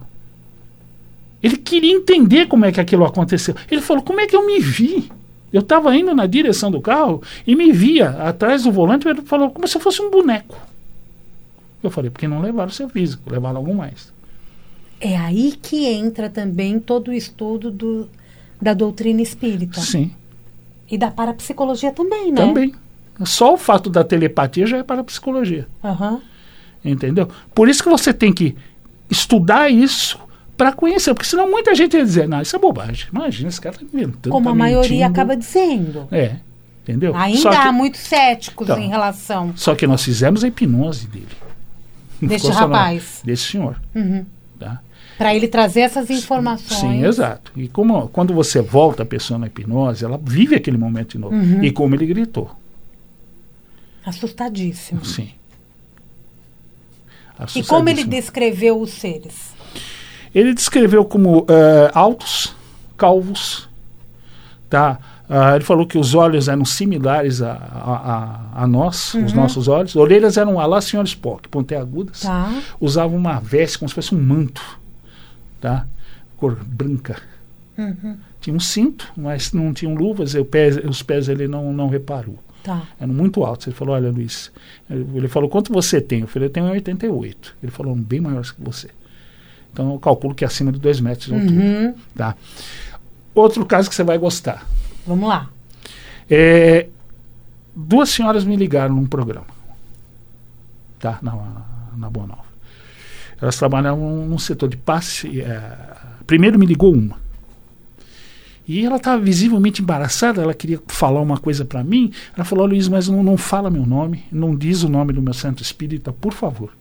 Ele queria entender como é que aquilo aconteceu. Ele falou, como é que eu me vi? Eu estava indo na direção do carro e me via atrás do volante. Ele falou, como se eu fosse um boneco. Eu falei, porque não levaram o seu físico, levaram algo mais. É aí que entra também todo o estudo do, da doutrina espírita. Sim, E da parapsicologia também, né? também. Só o fato da telepatia já é para a psicologia. Aham. Entendeu? Por isso que você tem que estudar isso para conhecer, porque senão muita gente ia dizer, não, isso é bobagem. Imagina, esse cara está inventando. Como tá a maioria mentindo." acaba dizendo. É, entendeu? Ainda só, há que, muitos céticos Então. em relação só que nós fizemos a hipnose dele. deste rapaz. Desse senhor. Uhum. Tá? Para ele trazer essas informações. Sim, exato. E como, quando você volta a pessoa na hipnose, ela vive aquele momento de novo. Uhum. E como ele gritou. Assustadíssimo. Sim. E como ele descreveu os seres? Ele descreveu como uh, altos, calvos, tá? Uh, ele falou que os olhos eram similares a, a, a, a nós, uhum. os nossos olhos. Orelhas eram a lá Sr. Spock, pontiagudas. Tá. Usava uma veste como se fosse um manto, tá? Cor branca. Uhum. Tinha um cinto, mas não tinham luvas. Os pés ele não, não reparou. Tá. Eram muito altos. Ele falou, olha, Luiz, ele falou, quanto você tem? Eu falei, eu tenho 88. Ele falou, bem maior que você. Então eu calculo que é acima de 2 metros de altura. Uhum. Tá? Outro caso que você vai gostar. Vamos lá. É, duas senhoras me ligaram num programa. Tá? Na, na Boa Nova. Elas trabalhavam no setor de passe. É, primeiro me ligou uma. E ela estava visivelmente embaraçada, ela queria falar uma coisa para mim. Ela falou: Luiz, mas não, não fala meu nome, não diz o nome do meu santo espírita, por favor.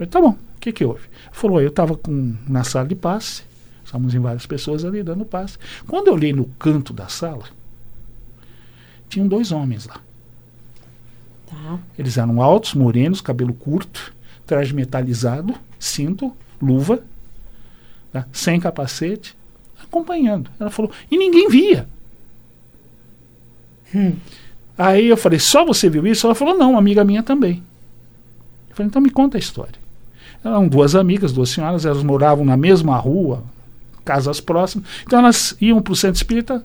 Falei: tá bom, o que, que houve? Falou: eu estava na sala de passe, estávamos em várias pessoas ali dando passe. Quando eu olhei no canto da sala, tinham dois homens lá. Tá. Eles eram altos, morenos, cabelo curto, traje metalizado, cinto, luva, tá? sem capacete acompanhando. Ela falou, e ninguém via. Hum. Aí eu falei, só você viu isso? Ela falou, não, amiga minha também. Eu falei, então me conta a história. Eram duas amigas, duas senhoras, elas moravam na mesma rua, casas próximas. Então elas iam para o centro espírita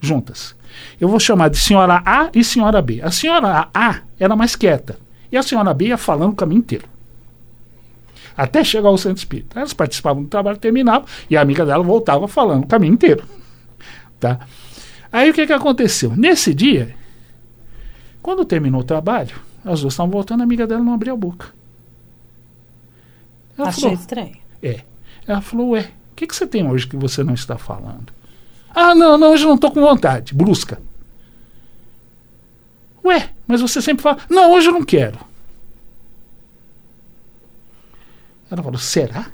juntas. Eu vou chamar de senhora A e senhora B. A senhora A era mais quieta. E a senhora B ia falando o caminho inteiro até chegar ao centro espírita. Elas participavam do trabalho, terminavam, e a amiga dela voltava falando o caminho inteiro. Tá? Aí o que, que aconteceu? Nesse dia, quando terminou o trabalho, as duas estavam voltando, a amiga dela não abria a boca. Ela Achei falou, estranho. É. Ela falou, ué, o que, que você tem hoje que você não está falando? Ah, não, não, hoje não estou com vontade. Brusca. Ué, mas você sempre fala, não, hoje eu não quero. Ela falou, será?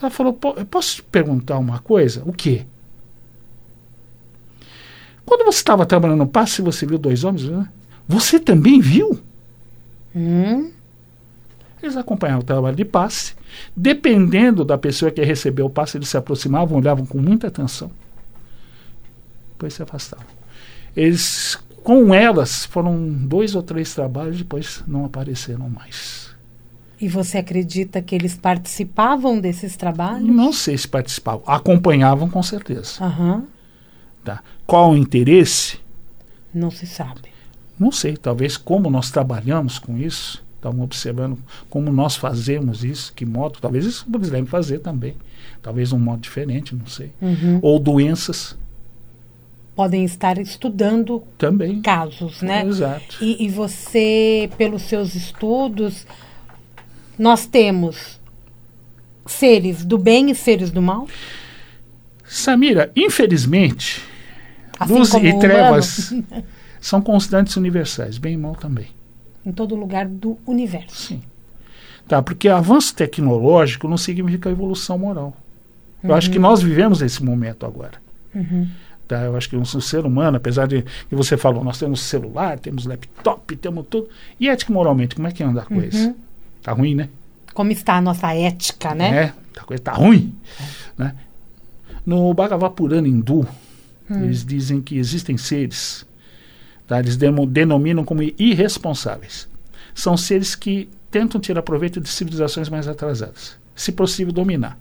Ela falou, posso te perguntar uma coisa? O quê? Quando você estava trabalhando no passe, você viu dois homens, né? Você também viu? Hum? Eles acompanhavam o trabalho de passe. Dependendo da pessoa que recebeu o passe, eles se aproximavam, olhavam com muita atenção. Depois se afastavam. Eles, com elas, foram dois ou três trabalhos, depois não apareceram mais. E você acredita que eles participavam desses trabalhos? Não sei se participavam. Acompanhavam com certeza. Uhum. Tá. Qual o interesse? Não se sabe. Não sei. Talvez como nós trabalhamos com isso, estamos observando como nós fazemos isso, que modo. Talvez isso eles devem fazer também. Talvez um modo diferente, não sei. Uhum. Ou doenças. Podem estar estudando também casos, né? Exato. E, e você, pelos seus estudos, nós temos seres do bem e seres do mal? Samira, infelizmente, assim luz e trevas são constantes universais, bem e mal também. Em todo lugar do universo. Sim. Tá, porque avanço tecnológico não significa evolução moral. Eu acho que uhum. nós vivemos esse momento agora. Uhum. Tá, eu acho que um, um ser humano, apesar de que você falou, nós temos celular, temos laptop, temos tudo. E ética moralmente, como é que anda a coisa? Uhum. Tá ruim, né? Como está a nossa ética, né? É, a coisa tá ruim. É. Né? No Bhagavad Purana hindu, hum. eles dizem que existem seres, tá? eles denominam como irresponsáveis. São seres que tentam tirar proveito de civilizações mais atrasadas, se possível dominar.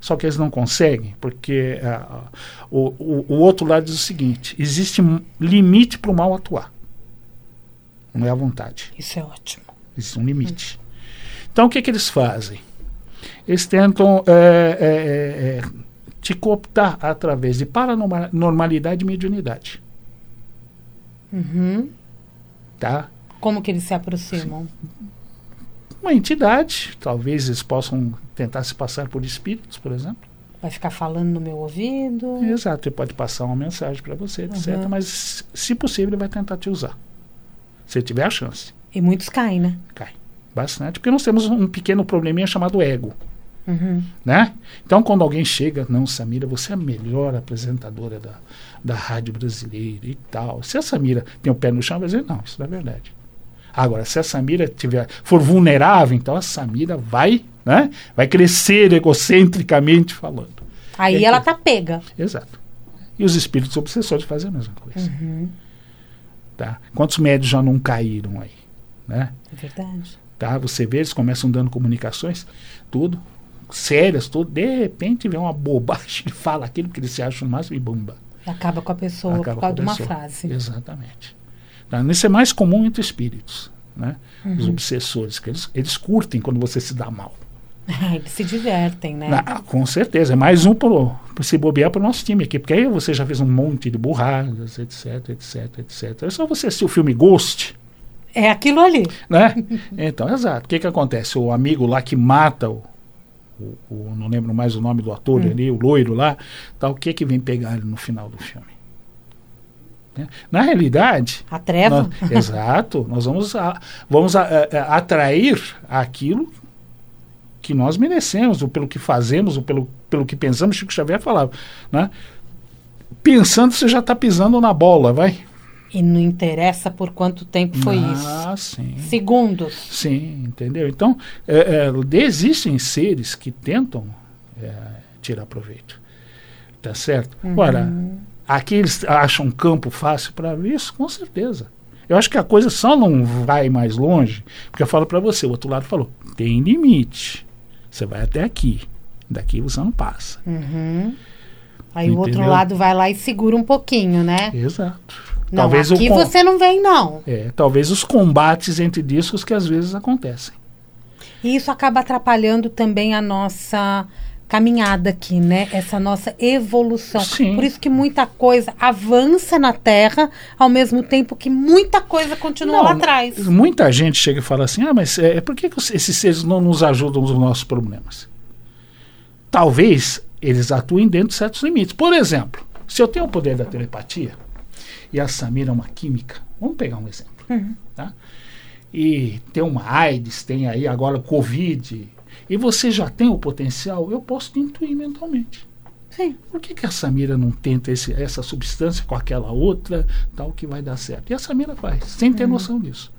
Só que eles não conseguem, porque uh, o, o, o, outro lado diz o seguinte: existe um limite para o mal atuar. Não é a vontade. Isso é ótimo. Existe um limite. Hum. Então, o que, que eles fazem? Eles tentam é, é, te cooptar através de paranormalidade e mediunidade. Uhum. Tá? Como que eles se aproximam? Uma entidade, talvez eles possam tentar se passar por espíritos, por exemplo. Vai ficar falando no meu ouvido. Exato, ele pode passar uma mensagem para você, etc. Uhum. Mas, se possível, ele vai tentar te usar. Se tiver a chance. E muitos caem, né? Caem. Bastante, porque nós temos um pequeno probleminha chamado ego. Uhum. Né? Então, quando alguém chega, não, Samira, você é a melhor apresentadora da, da rádio brasileira e tal. Se a Samira tem o pé no chão, vai dizer, não, isso não é verdade. Agora, se a Samira tiver, for vulnerável, então a Samira vai, né, vai crescer egocentricamente falando. Aí É ela tá pega. Exato. E os espíritos obsessores fazem a mesma coisa. Tá? Quantos médios já não caíram aí? Né? É verdade. Tá? Você vê, eles começam dando comunicações, tudo, sérias, tudo. De repente vem uma bobagem, fala aquilo que eles se acham no máximo e bomba. E acaba com a pessoa Acaba por causa de uma frase. Exatamente. Tá? Isso é mais comum entre espíritos. Né? Uhum. Os obsessores, que eles, eles curtem quando você se dá mal. Eles se divertem, né? Ah, com certeza. É mais um para se bobear para o nosso time aqui. Porque aí você já fez um monte de burradas, etc, etc, etc. É só você assistir o filme Ghost, É aquilo ali. né? então, exato. O que que acontece? O amigo lá que mata o... o- o- não lembro mais o nome do ator ali, o loiro lá, tá, o que que vem pegar ele no final do filme? Né? Na realidade, A treva. nós- exato, nós vamos, a- vamos a- a- a- atrair aquilo que nós merecemos, ou pelo que fazemos, ou pelo, pelo que pensamos, Chico Xavier falava. Né? Pensando, você já está pisando na bola, vai? E não interessa por quanto tempo foi ah, isso. sim. Segundos. Sim, entendeu? Então, é, é, existem seres que tentam é, tirar proveito. Tá certo? Ora, aqui eles acham um campo fácil para isso, com certeza. Eu acho que a coisa só não vai mais longe, porque eu falo para você, o outro lado falou, tem limite. Você vai até aqui. Daqui você não passa. Uhum. Aí o outro Entendeu? lado vai lá e segura um pouquinho, né? Exato. Não, talvez aqui o você não vem, não. é, talvez os combates entre discos que às vezes acontecem. E isso acaba atrapalhando também a nossa caminhada aqui, né? Essa nossa evolução. Sim. Por isso que muita coisa avança na Terra, ao mesmo tempo que muita coisa continua lá atrás. Muita gente chega e fala assim: ah, mas é, por que, que esses seres não nos ajudam nos nossos problemas? Talvez eles atuem dentro de certos limites. Por exemplo, se eu tenho o poder da telepatia e a Samira é uma química, vamos pegar um exemplo. Tá? E tem uma AIDS, tem aí agora Covid, e você já tem o potencial, eu posso te intuir mentalmente. Sim. Por que, que a Samira não tenta esse- essa substância com aquela outra, tal, que vai dar certo? E a Samira faz, sem ter noção disso.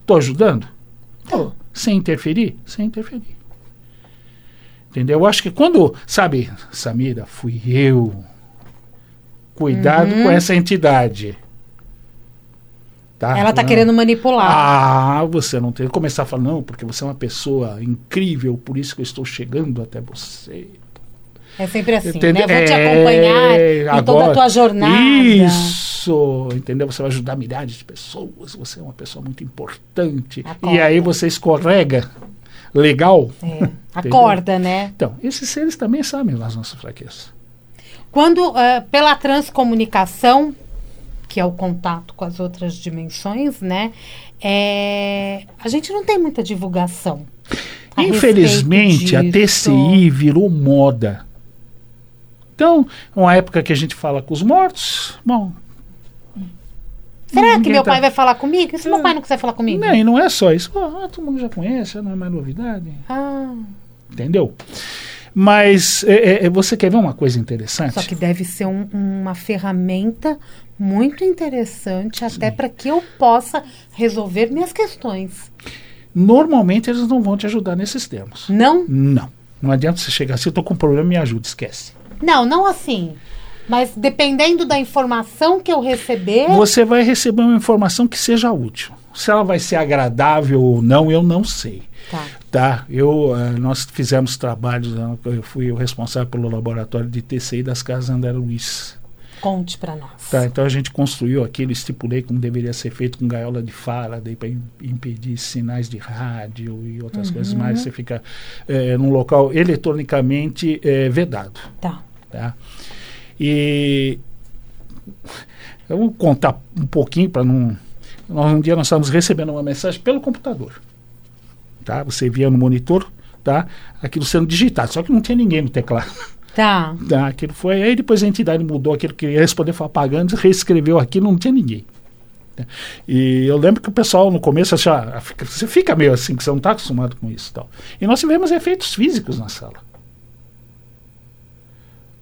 Estou ajudando? Tô. Sem interferir? Sem interferir. Entendeu? Eu acho que quando, sabe, Samira, fui eu. Cuidado com essa entidade. Tá? Ela tá Não. querendo manipular. Ah, você não tem. Começar a falar, não, porque você é uma pessoa incrível, por isso que eu estou chegando até você. É sempre assim, Entendeu? né? Vou te É, acompanhar em toda a tua jornada. Isso, entendeu? Você vai ajudar milhares de pessoas, você é uma pessoa muito importante. Acorda. E aí você escorrega, legal. É, acorda, né? Então, esses seres também sabem as nossas fraquezas. Quando, eh, pela transcomunicação, que é o contato com as outras dimensões, né? é, a gente não tem muita divulgação. a Infelizmente, a. TCI virou moda. Então, uma época que a gente fala com os mortos, bom. Será que meu tá- pai vai falar comigo? E se É. meu pai não quiser falar comigo? Não, e não é só isso. Ah, todo mundo já conhece, não é mais novidade. Ah, Entendeu? Mas é, é, você quer ver uma coisa interessante? só que deve ser um- uma ferramenta muito interessante, até para que eu possa resolver minhas questões. Normalmente eles não vão te ajudar nesses termos. Não? Não. Não adianta você chegar assim, eu tô com um problema, me ajuda, esquece. Não, não assim. Mas dependendo da informação que eu receber. Você vai receber uma informação que seja útil. Se ela vai ser agradável ou não, eu não sei. Tá. Tá, eu, eh, nós fizemos trabalhos, eh, eu fui o responsável pelo laboratório de TCI das casas André Luiz. Conte para nós. Tá, então a gente construiu aquilo, estipulei como deveria ser feito com gaiola de Faraday para impedir sinais de rádio e outras coisas mais. Você fica eh, num local eletronicamente eh, vedado. Tá. Tá? E eu vou contar um pouquinho para não. Nós, um dia nós estávamos recebendo uma mensagem pelo computador. Tá? Você via no monitor, tá? aquilo sendo digitado, só que não tinha ninguém no teclado. Tá. Tá, aquilo foi. Aí depois a entidade mudou aquilo que ia responder, foi apagando, reescreveu aquilo, não tinha ninguém. Tá? E eu lembro que o pessoal no começo já fica- você fica meio assim, que você não está acostumado com isso e tal. E nós tivemos efeitos físicos na sala.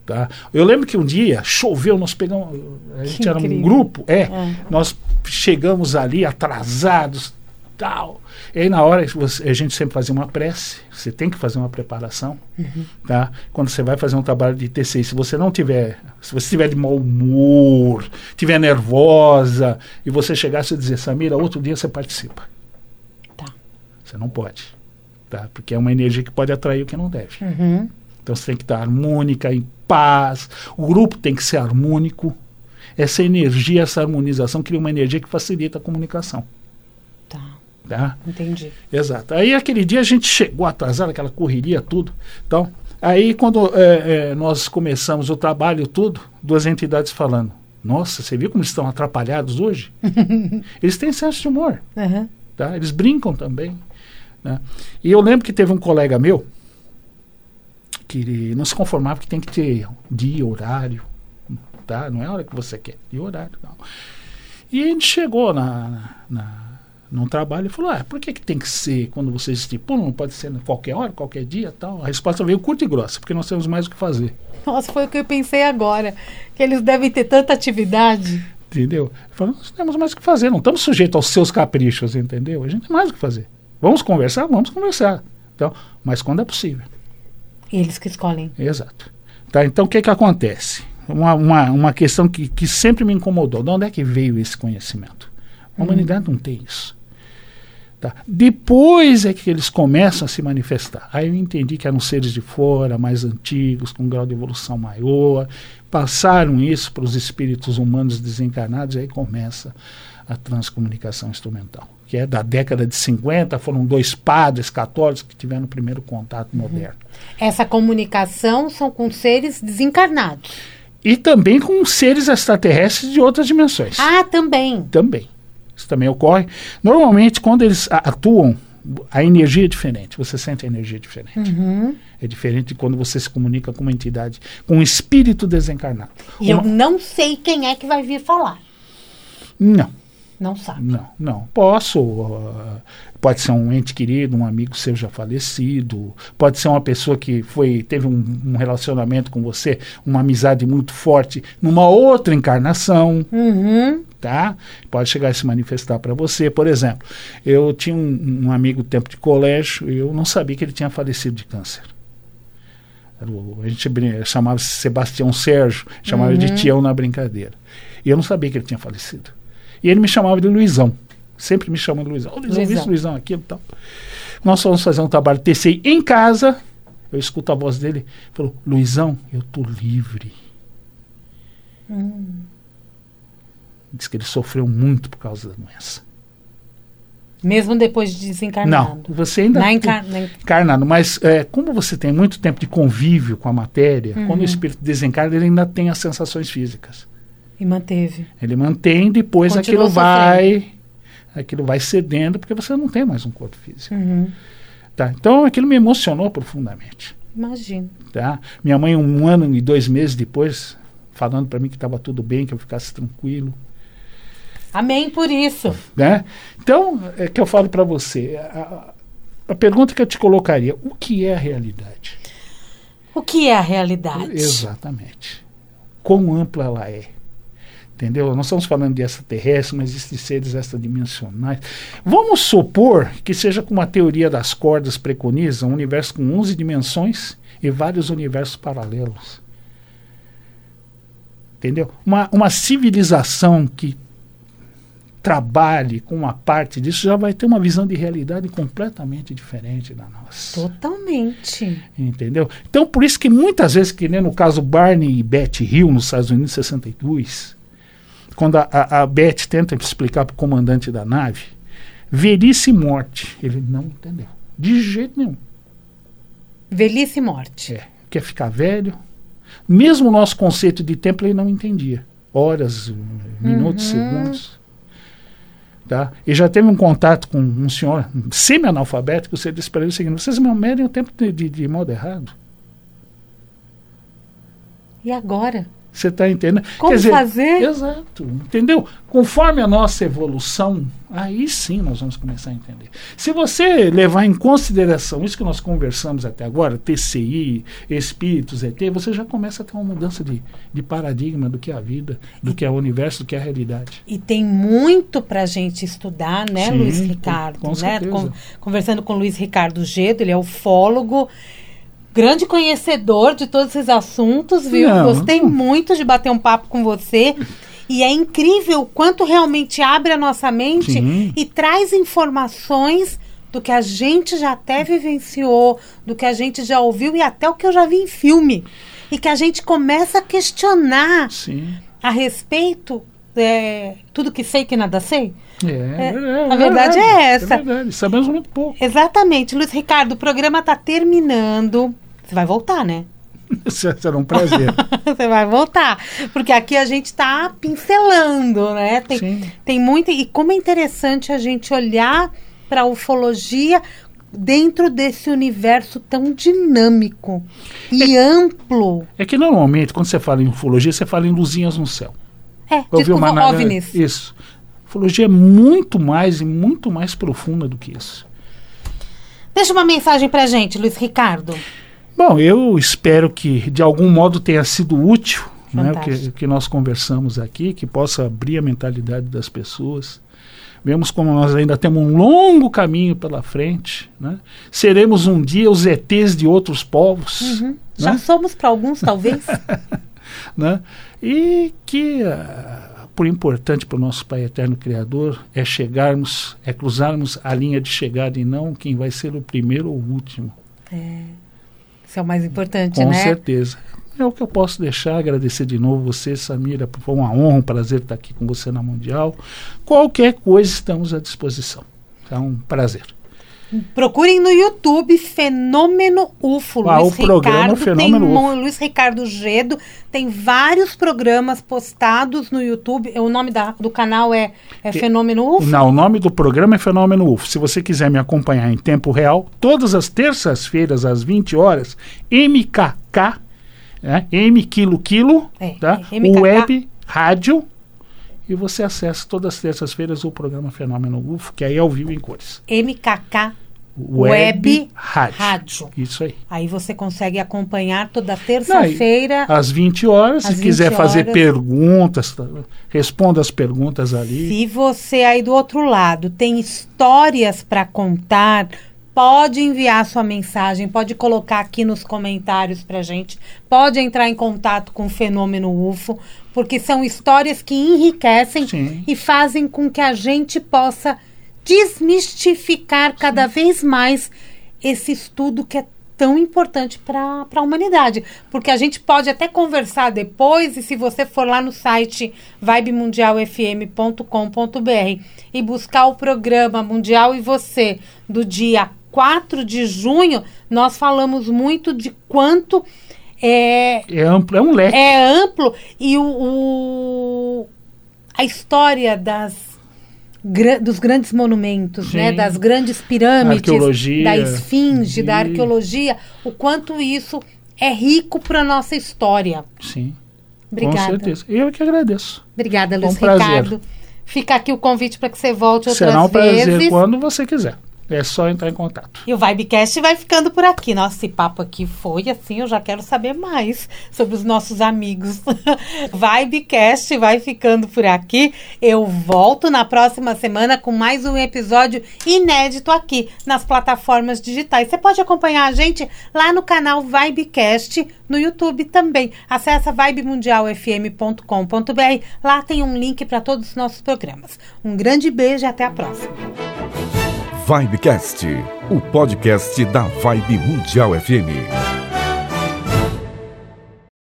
Tá? Eu lembro que um dia choveu, nós pegamos. A gente Que era um incrível. grupo, é, É. nós chegamos ali atrasados, tal. E aí na hora você, a gente sempre fazia uma prece, você tem que fazer uma preparação, Uhum. tá? Quando você vai fazer um trabalho de TCI, se você não tiver, se você estiver de mau humor, tiver nervosa e você chegasse a dizer, Samira, outro dia você participa. Tá. Você não pode, tá? Porque é uma energia que pode atrair o que não deve. Uhum. Então você tem que estar harmônica, em paz. O grupo tem que ser harmônico. Essa energia, essa harmonização cria uma energia que facilita a comunicação. Tá. Entendi. Exato. Aí aquele dia a gente chegou atrasado, aquela correria, tudo. Então, aí quando é, é, nós começamos o trabalho, tudo, duas entidades falando. Nossa, você viu como eles estão atrapalhados hoje? eles têm senso de humor. Uhum. Tá? Eles brincam também. Né? E eu lembro que teve um colega meu que não se conformava que tem que ter dia, horário. Tá? Não é a hora que você quer, dia, horário. Não. E a gente chegou na, na, num trabalho e falou: ah, por que, que tem que ser quando vocês estipulam? Não pode ser qualquer hora, qualquer dia tal? A resposta veio curta e grossa, porque nós temos mais o que fazer. Nossa, foi o que eu pensei agora. Que eles devem ter tanta atividade. Entendeu? Falou, nós temos mais o que fazer, não estamos sujeitos aos seus caprichos, entendeu? A gente tem mais o que fazer. Vamos conversar? Vamos conversar. Então, mas quando é possível. Eles que escolhem. Exato. Tá, então, o que, que acontece? Uma, uma, uma questão que, que sempre me incomodou. De onde é que veio esse conhecimento? A humanidade não tem isso. Tá? Depois é que eles começam a se manifestar. Aí eu entendi que eram seres de fora, mais antigos, com um grau de evolução maior, passaram isso para os espíritos humanos desencarnados, e aí começa a transcomunicação instrumental, que é da década de 50, foram dois padres católicos que tiveram o primeiro contato moderno. Essa comunicação são com seres desencarnados. E também com seres extraterrestres de outras dimensões. Ah, também. Também. Isso também ocorre. Normalmente, quando eles atuam, a energia é diferente. Você sente a energia diferente. Uhum. É diferente de quando você se comunica com uma entidade, com um espírito desencarnado. E eu Uma- não sei quem é que vai vir falar. Não, Não sabe. não, não. Posso. uh, pode ser um ente querido, um amigo seu já falecido. Pode ser uma pessoa que foi teve um, um relacionamento com você, uma amizade muito forte numa outra encarnação. Uhum. tá? Pode chegar a se manifestar para você. Por exemplo, eu tinha um, um amigo do tempo de colégio e eu não sabia que ele tinha falecido de câncer. A gente chamava Sebastião Sérgio, chamava de Tião na brincadeira. E eu não sabia que ele tinha falecido. E ele me chamava de Luizão. Sempre me chamando de Luizão. Ô, Luizão, Luizão. isso, Luizão, aquilo e tal. Nós fomos fazer um trabalho TCI em casa. Eu escuto a voz dele. Falou, Luizão, eu tô livre. Diz que ele sofreu muito por causa da doença. Mesmo depois de desencarnado. Não, você ainda Na encar... na en- encarnado, mas é, como você tem muito tempo de convívio com a matéria, quando o espírito desencarna, ele ainda tem as sensações físicas. E manteve. Ele mantém, depois aquilo vai, aquilo vai cedendo, porque você não tem mais um corpo físico. Uhum. Tá? Então aquilo me emocionou profundamente. Imagino. Tá? Minha mãe, um ano e dois meses depois, falando para mim que estava tudo bem, que eu ficasse tranquilo. Amém por isso. Né? Então, é que eu falo para você, a, a pergunta que eu te colocaria, o que é a realidade? O que é a realidade? Exatamente. Quão ampla ela é. Entendeu? Nós estamos falando de extraterrestres, mas existem seres extradimensionais. Vamos supor que seja como a teoria das cordas preconiza, um universo com 11 dimensões e vários universos paralelos. Entendeu? Uma, uma civilização que trabalhe com uma parte disso já vai ter uma visão de realidade completamente diferente da nossa. Totalmente. Entendeu? Então, por isso que muitas vezes, que nem no caso Barney e Betty Hill, nos Estados Unidos, em 62, quando a, a, a Betty tenta explicar para o comandante da nave, velhice e morte, ele não entendeu. De jeito nenhum. Velhice e morte. É, quer ficar velho. Mesmo o nosso conceito de tempo ele não entendia. Horas, minutos, segundos. Tá? E já teve um contato com um senhor semi-analfabético, você disse para ele o seguinte, vocês me medem o tempo de, de, de modo errado. E agora? Você está entendendo? Como dizer, fazer? Exato, entendeu? Conforme a nossa evolução, aí sim nós vamos começar a entender. Se você levar em consideração isso que nós conversamos até agora, TCI, espíritos, ET, você já começa a ter uma mudança de, de paradigma do que é a vida, do que é o universo, do que é a realidade. E tem muito para a gente estudar, né, Sim, Luiz com- Ricardo? com né? certeza. Con- conversando com o Luiz Ricardo Gedo, ele é ufólogo, grande conhecedor de todos esses assuntos, viu? Não. Gostei muito de bater um papo com você. E é incrível o quanto realmente abre a nossa mente Sim. e traz informações do que a gente já até vivenciou, do que a gente já ouviu e até o que eu já vi em filme. E que a gente começa a questionar Sim. a respeito é, tudo que sei que nada sei? É, É, a verdade é essa. É verdade, sabemos muito pouco. Exatamente. Luiz Ricardo, o programa está terminando. Você vai voltar, né? Será um prazer. Você vai voltar. Porque aqui a gente está pincelando, né? Tem, Sim. tem muito. E como é interessante a gente olhar para a ufologia dentro desse universo tão dinâmico e amplo. É que normalmente, quando você fala em ufologia, você fala em luzinhas no céu. É, Ouviu desculpa, uma nave- OVNIs. Isso. Ufologia é muito mais e muito mais profunda do que isso. Deixa uma mensagem pra gente, Luiz Ricardo. Bom, eu espero que de algum modo tenha sido útil né, o que, que nós conversamos aqui, que possa abrir a mentalidade das pessoas. Vemos como nós ainda temos um longo caminho pela frente. Né? Seremos um dia os ETs de outros povos. Uhum. Já Né? somos para alguns, talvez. né? E que ah, por importante para o nosso Pai Eterno Criador é chegarmos, é cruzarmos a linha de chegada e não quem vai ser o primeiro ou o último. Isso é o mais importante, Com né? certeza. É o que eu posso deixar, agradecer de novo você, Samira, foi uma honra, um prazer estar aqui com você na Mundial. Qualquer coisa estamos à disposição. É um prazer. Procurem no YouTube Fenômeno UFO. Ah, Luiz o programa Ricardo Fenômeno tem UFO. Luiz Ricardo Gedo tem vários programas postados no YouTube. O nome da- do canal é, é Fenômeno UFO. Não, o nome do programa é Fenômeno UFO. Se você quiser me acompanhar em tempo real, todas as terças-feiras, às 20 horas, MKK, né? M Quilo Quilo, É, tá? é, MKK. Web Rádio. E você acessa todas as terças-feiras o programa Fenômeno UFO, que aí é ao vivo em cores. MKK Web, Web Rádio. Rádio. Isso aí. Aí você consegue acompanhar toda terça-feira. Às 20 horas, Às se quiser 20 fazer horas. perguntas, tá? responda as perguntas ali. Se você aí do outro lado tem histórias para contar, pode enviar sua mensagem, pode colocar aqui nos comentários pra gente, pode entrar em contato com o Fenômeno UFO, porque são histórias que enriquecem Sim. e fazem com que a gente possa desmistificar cada vez mais esse estudo que é tão importante para a humanidade. Porque a gente pode até conversar depois, e se você for lá no site vibemundialfm.com.br e buscar o programa Mundial e Você do dia 4 de junho, nós falamos muito de quanto é, É amplo, é um leque. é amplo e o, o- a história das dos grandes monumentos, Sim. né, das grandes pirâmides, Arqueologia. da esfinge, da E- arqueologia, o quanto isso é rico para nossa história. Sim, Obrigada. com certeza. Eu que agradeço. Obrigada, um Luiz prazer. Ricardo. Fica aqui o convite para que você volte outras Será um prazer vezes. quando você quiser. É só entrar em contato. E o Vibecast vai ficando por aqui. Nossa, esse papo aqui foi assim, eu já quero saber mais sobre os nossos amigos. Vibecast vai ficando por aqui. Eu volto na próxima semana com mais um episódio inédito aqui nas plataformas digitais. Você pode acompanhar a gente lá no canal Vibecast no YouTube também. Acesse vibemundialfm.com.br. Lá tem um link para todos os nossos programas. Um grande beijo e até a próxima. Vibecast, o podcast da Vibe Mundial FM.